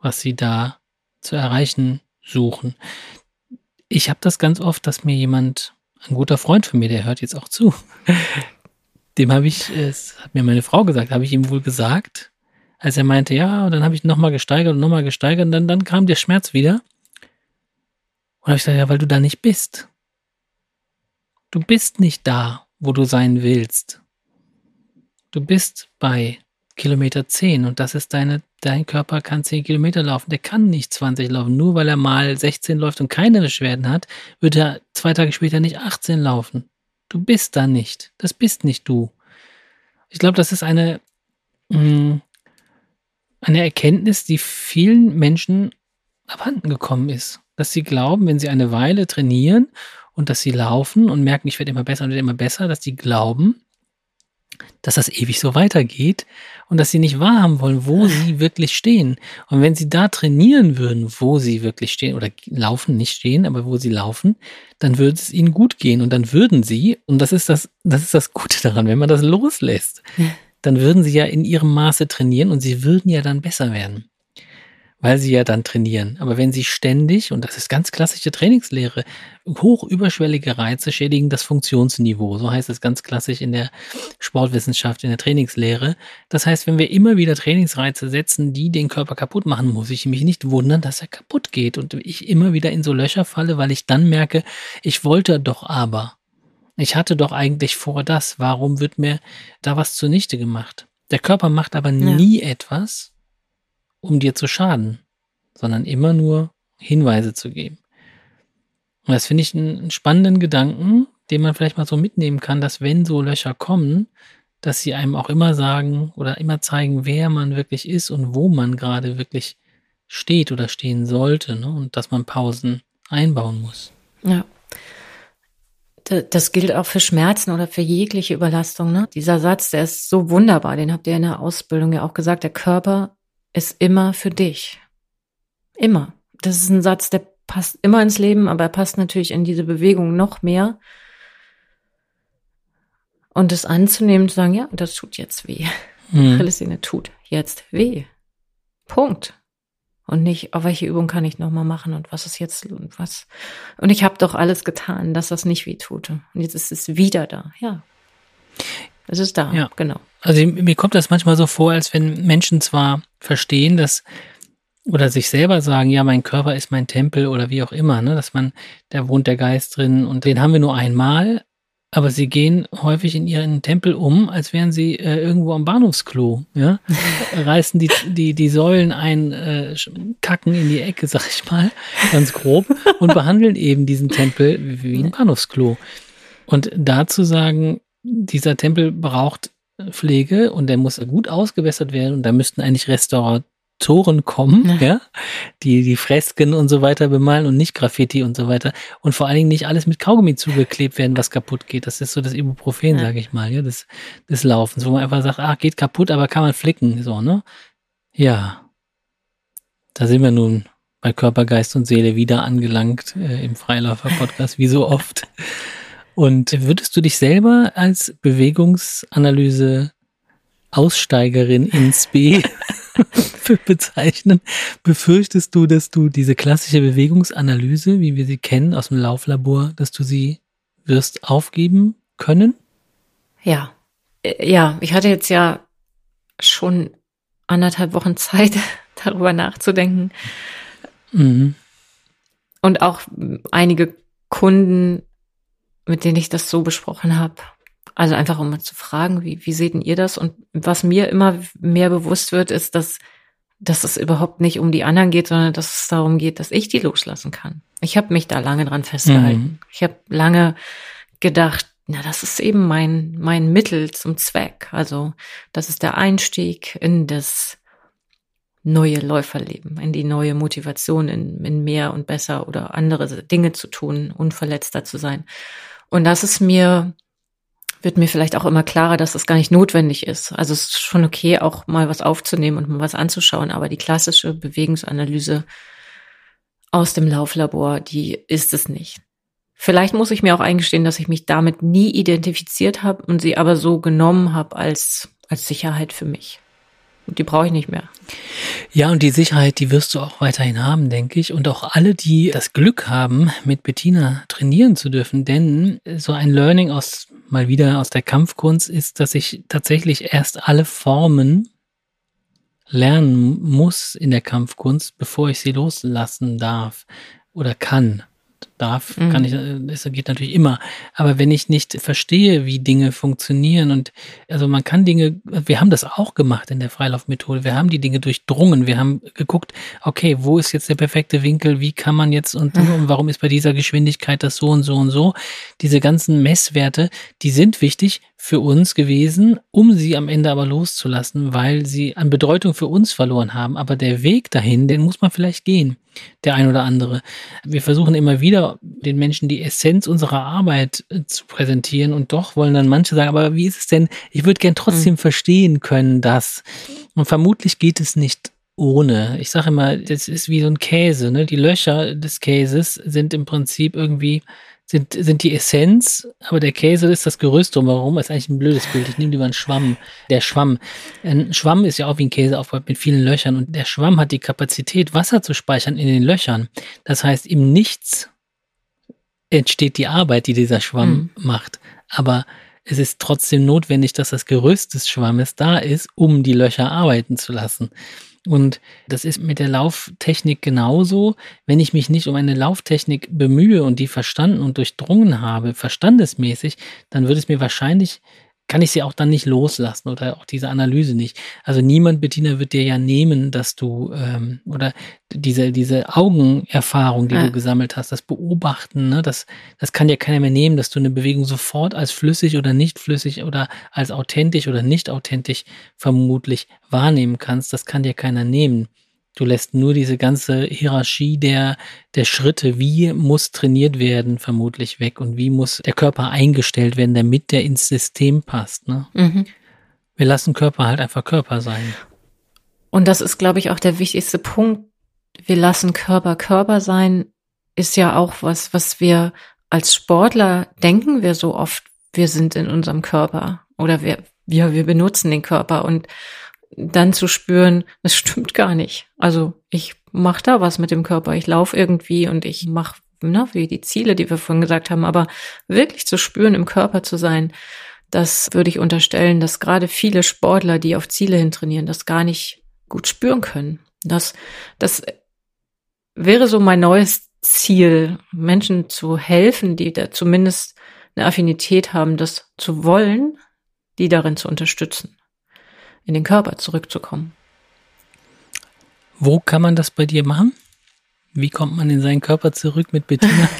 was sie da zu erreichen suchen. Ich habe das ganz oft, dass mir jemand, ein guter Freund von mir, der hört jetzt auch zu, dem habe ich, es hat mir meine Frau gesagt, habe ich ihm wohl gesagt, als er meinte, ja, und dann habe ich nochmal gesteigert und nochmal gesteigert und dann, dann kam der Schmerz wieder. Und habe ich gesagt, ja, weil du da nicht bist. Du bist nicht da, wo du sein willst. Du bist bei Kilometer 10 und das ist deine, dein Körper kann 10 Kilometer laufen. Der kann nicht 20 laufen. Nur weil er mal 16 läuft und keine Beschwerden hat, wird er zwei Tage später nicht 18 laufen. Du bist da nicht. Das bist nicht du. Ich glaube, das ist eine, mh, mm, eine Erkenntnis, die vielen Menschen abhanden gekommen ist. Dass sie glauben, wenn sie eine Weile trainieren und dass sie laufen und merken, ich werde immer besser und werde immer besser, dass sie glauben, dass das ewig so weitergeht und dass sie nicht wahrhaben wollen, wo sie wirklich stehen. Und wenn sie da trainieren würden, wo sie wirklich stehen oder laufen, nicht stehen, aber wo sie laufen, dann würde es ihnen gut gehen und dann würden sie, und das ist das, das ist das Gute daran, wenn man das loslässt, dann würden sie ja in ihrem Maße trainieren und sie würden ja dann besser werden weil sie ja dann trainieren. Aber wenn sie ständig, und das ist ganz klassische Trainingslehre, hoch überschwellige Reize schädigen das Funktionsniveau. So heißt es ganz klassisch in der Sportwissenschaft, in der Trainingslehre. Das heißt, wenn wir immer wieder Trainingsreize setzen, die den Körper kaputt machen, muss ich mich nicht wundern, dass er kaputt geht und ich immer wieder in so Löcher falle, weil ich dann merke, ich wollte doch aber. Ich hatte doch eigentlich vor das. Warum wird mir da was zunichte gemacht? Der Körper macht aber ja. nie etwas, um dir zu schaden, sondern immer nur Hinweise zu geben. Und das finde ich einen spannenden Gedanken, den man vielleicht mal so mitnehmen kann, dass wenn so Löcher kommen, dass sie einem auch immer sagen oder immer zeigen, wer man wirklich ist und wo man gerade wirklich steht oder stehen sollte ne? und dass man Pausen einbauen muss. Ja. Das gilt auch für Schmerzen oder für jegliche Überlastung. Ne? Dieser Satz, der ist so wunderbar, den habt ihr in der Ausbildung ja auch gesagt. Der Körper ist immer für dich. Immer. Das ist ein Satz, der passt immer ins Leben, aber er passt natürlich in diese Bewegung noch mehr. Und es anzunehmen, zu sagen, ja, das tut jetzt weh. Mhm. Achillessehne tut jetzt weh. Punkt. Und nicht, auf oh, welche Übung kann ich nochmal machen und was ist jetzt und was. Und ich habe doch alles getan, dass das nicht weh tut. Und jetzt ist es wieder da. Ja. Es ist da, ja. genau. Also mir kommt das manchmal so vor, als wenn Menschen zwar verstehen, dass oder sich selber sagen, ja, mein Körper ist mein Tempel oder wie auch immer, ne, dass man, da wohnt der Geist drin und den haben wir nur einmal, aber sie gehen häufig in ihren Tempel um, als wären sie äh, irgendwo am Bahnhofsklo, ja, reißen die, die, die Säulen ein, äh, kacken in die Ecke, sag ich mal, ganz grob und behandeln eben diesen Tempel wie ein Bahnhofsklo. Und dazu sagen, dieser Tempel braucht Pflege und der muss gut ausgewässert werden und da müssten eigentlich Restauratoren kommen, ja. ja, die die Fresken und so weiter bemalen und nicht Graffiti und so weiter und vor allen Dingen nicht alles mit Kaugummi zugeklebt werden, was kaputt geht. Das ist so das Ibuprofen, ja. sage ich mal, ja, des, des Laufens, wo man einfach sagt, ah, geht kaputt, aber kann man flicken, so, ne? Ja. Da sind wir nun bei Körper, Geist und Seele wieder angelangt äh, im Freiläufer-Podcast, wie so oft. Und würdest du dich selber als Bewegungsanalyse Aussteigerin ins B bezeichnen? Befürchtest du, dass du diese klassische Bewegungsanalyse, wie wir sie kennen aus dem Lauflabor, dass du sie wirst aufgeben können? Ja, äh, ja, ich hatte jetzt ja schon anderthalb Wochen Zeit, darüber nachzudenken. Mhm. Und auch einige Kunden mit denen ich das so besprochen habe. Also einfach um mal zu fragen, wie, wie seht ihr das? Und was mir immer mehr bewusst wird, ist, dass, dass es überhaupt nicht um die anderen geht, sondern dass es darum geht, dass ich die loslassen kann. Ich habe mich da lange dran festgehalten. Mhm. Ich habe lange gedacht, na, das ist eben mein, mein Mittel zum Zweck. Also das ist der Einstieg in das neue Läuferleben, in die neue Motivation, in, in mehr und besser oder andere Dinge zu tun, unverletzter zu sein. Und das ist mir, wird mir vielleicht auch immer klarer, dass das gar nicht notwendig ist. Also es ist schon okay, auch mal was aufzunehmen und mal was anzuschauen, aber die klassische Bewegungsanalyse aus dem Lauflabor, die ist es nicht. Vielleicht muss ich mir auch eingestehen, dass ich mich damit nie identifiziert habe und sie aber so genommen habe als als Sicherheit für mich. Und die brauche ich nicht mehr. Ja, und die Sicherheit, die wirst du auch weiterhin haben, denke ich. Und auch alle, die das Glück haben, mit Bettina trainieren zu dürfen. Denn so ein Learning aus, mal wieder aus der Kampfkunst ist, dass ich tatsächlich erst alle Formen lernen muss in der Kampfkunst, bevor ich sie loslassen darf oder kann darf, mhm. kann ich, das geht natürlich immer. Aber wenn ich nicht verstehe, wie Dinge funktionieren und also man kann Dinge, wir haben das auch gemacht in der Freilaufmethode. Wir haben die Dinge durchdrungen. Wir haben geguckt, okay, wo ist jetzt der perfekte Winkel? Wie kann man jetzt und, mhm. und warum ist bei dieser Geschwindigkeit das so und so und so? Diese ganzen Messwerte, die sind wichtig für uns gewesen, um sie am Ende aber loszulassen, weil sie an Bedeutung für uns verloren haben. Aber der Weg dahin, den muss man vielleicht gehen, der ein oder andere. Wir versuchen immer wieder, den Menschen die Essenz unserer Arbeit äh, zu präsentieren und doch wollen dann manche sagen, aber wie ist es denn? Ich würde gern trotzdem mhm. verstehen können, dass. Und vermutlich geht es nicht ohne. Ich sage immer, das ist wie so ein Käse. Ne? Die Löcher des Käses sind im Prinzip irgendwie sind, sind die Essenz, aber der Käse ist das Gerüst drumherum. Das ist eigentlich ein blödes Bild. Ich nehme lieber einen Schwamm. Der Schwamm. Ein Schwamm ist ja auch wie ein Käse aufgebaut mit vielen Löchern und der Schwamm hat die Kapazität, Wasser zu speichern in den Löchern. Das heißt, im Nichts entsteht die Arbeit, die dieser Schwamm mhm. macht. Aber es ist trotzdem notwendig, dass das Gerüst des Schwammes da ist, um die Löcher arbeiten zu lassen. Und das ist mit der Lauftechnik genauso. Wenn ich mich nicht um eine Lauftechnik bemühe und die verstanden und durchdrungen habe, verstandesmäßig, dann würde es mir wahrscheinlich kann ich sie auch dann nicht loslassen oder auch diese Analyse nicht. Also niemand, Bettina, wird dir ja nehmen, dass du ähm, oder diese diese Augenerfahrung, die ja. du gesammelt hast, das Beobachten, ne, das das kann dir keiner mehr nehmen, dass du eine Bewegung sofort als flüssig oder nicht flüssig oder als authentisch oder nicht authentisch vermutlich wahrnehmen kannst. Das kann dir keiner nehmen. Du lässt nur diese ganze Hierarchie der, der Schritte, wie muss trainiert werden, vermutlich weg und wie muss der Körper eingestellt werden, damit der ins System passt. Ne? Mhm. Wir lassen Körper halt einfach Körper sein. Und das ist, glaube ich, auch der wichtigste Punkt. Wir lassen Körper Körper sein, ist ja auch was, was wir als Sportler denken wir so oft, wir sind in unserem Körper oder wir, ja, wir benutzen den Körper und dann zu spüren, das stimmt gar nicht. Also ich mache da was mit dem Körper, ich laufe irgendwie und ich mache ne, wie die Ziele, die wir vorhin gesagt haben, aber wirklich zu spüren, im Körper zu sein, das würde ich unterstellen, dass gerade viele Sportler, die auf Ziele hin trainieren, das gar nicht gut spüren können. Das, das wäre so mein neues Ziel, Menschen zu helfen, die da zumindest eine Affinität haben, das zu wollen, die darin zu unterstützen in den Körper zurückzukommen. Wo kann man das bei dir machen? Wie kommt man in seinen Körper zurück mit Bettina?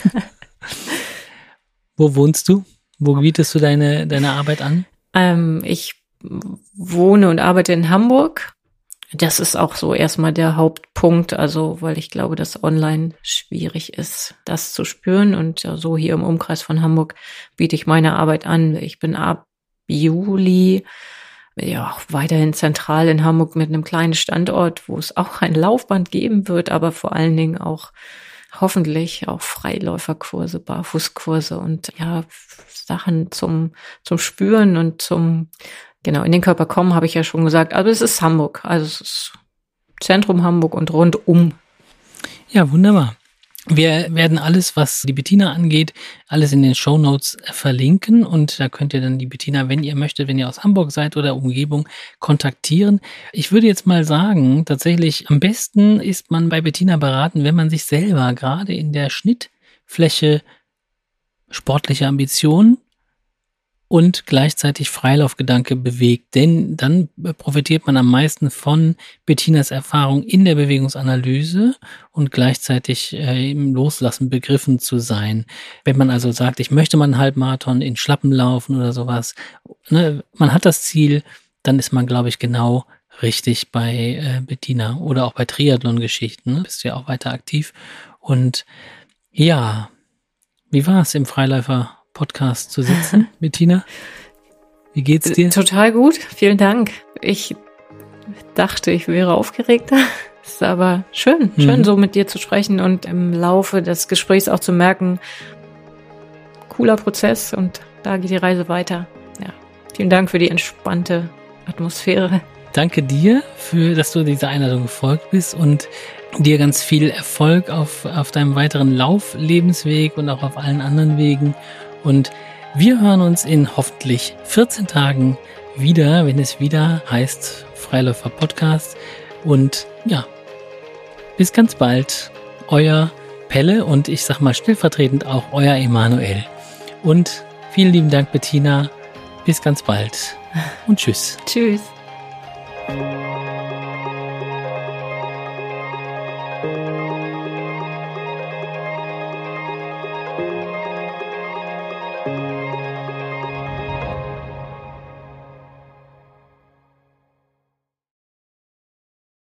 Wo wohnst du? Wo bietest du deine, deine Arbeit an? Ähm, ich wohne und arbeite in Hamburg. Das ist auch so erstmal der Hauptpunkt, also weil ich glaube, dass online schwierig ist, das zu spüren. Und so hier im Umkreis von Hamburg biete ich meine Arbeit an. Ich bin ab Juli ja, weiterhin zentral in Hamburg mit einem kleinen Standort, wo es auch ein Laufband geben wird, aber vor allen Dingen auch hoffentlich auch Freiläuferkurse, Barfußkurse und ja, Sachen zum, zum Spüren und zum, genau, in den Körper kommen, habe ich ja schon gesagt. Aber es ist Hamburg, also es ist Zentrum Hamburg und rundum. Ja, wunderbar. Wir werden alles, was die Bettina angeht, alles in den Show Notes verlinken und da könnt ihr dann die Bettina, wenn ihr möchtet, wenn ihr aus Hamburg seid oder Umgebung, kontaktieren. Ich würde jetzt mal sagen, tatsächlich am besten ist man bei Bettina beraten, wenn man sich selber gerade in der Schnittfläche sportliche Ambitionen und gleichzeitig Freilaufgedanke bewegt. Denn dann profitiert man am meisten von Bettinas Erfahrung in der Bewegungsanalyse und gleichzeitig äh, im Loslassen begriffen zu sein. Wenn man also sagt, ich möchte mal einen Halbmarathon in Schlappen laufen oder sowas, ne, man hat das Ziel, dann ist man, glaube ich, genau richtig bei äh, Bettina oder auch bei Triathlon-Geschichten. Ne? Bist du ja auch weiter aktiv. Und ja, wie war es im Freiläufer Podcast zu sitzen, Bettina. Wie geht's dir? Total gut, vielen Dank. Ich dachte, ich wäre aufgeregter. Ist aber schön, schön mhm. so mit dir zu sprechen und im Laufe des Gesprächs auch zu merken, cooler Prozess und da geht die Reise weiter. Ja, vielen Dank für die entspannte Atmosphäre. Danke dir, für, dass du dieser Einladung gefolgt bist und dir ganz viel Erfolg auf, auf deinem weiteren Lauflebensweg und auch auf allen anderen Wegen. Und wir hören uns in hoffentlich 14 Tagen wieder, wenn es wieder heißt Freiläufer Podcast. Und ja, bis ganz bald. Euer Pelle und ich sag mal stellvertretend auch euer Emanuel. Und vielen lieben Dank, Bettina. Bis ganz bald und tschüss. Tschüss.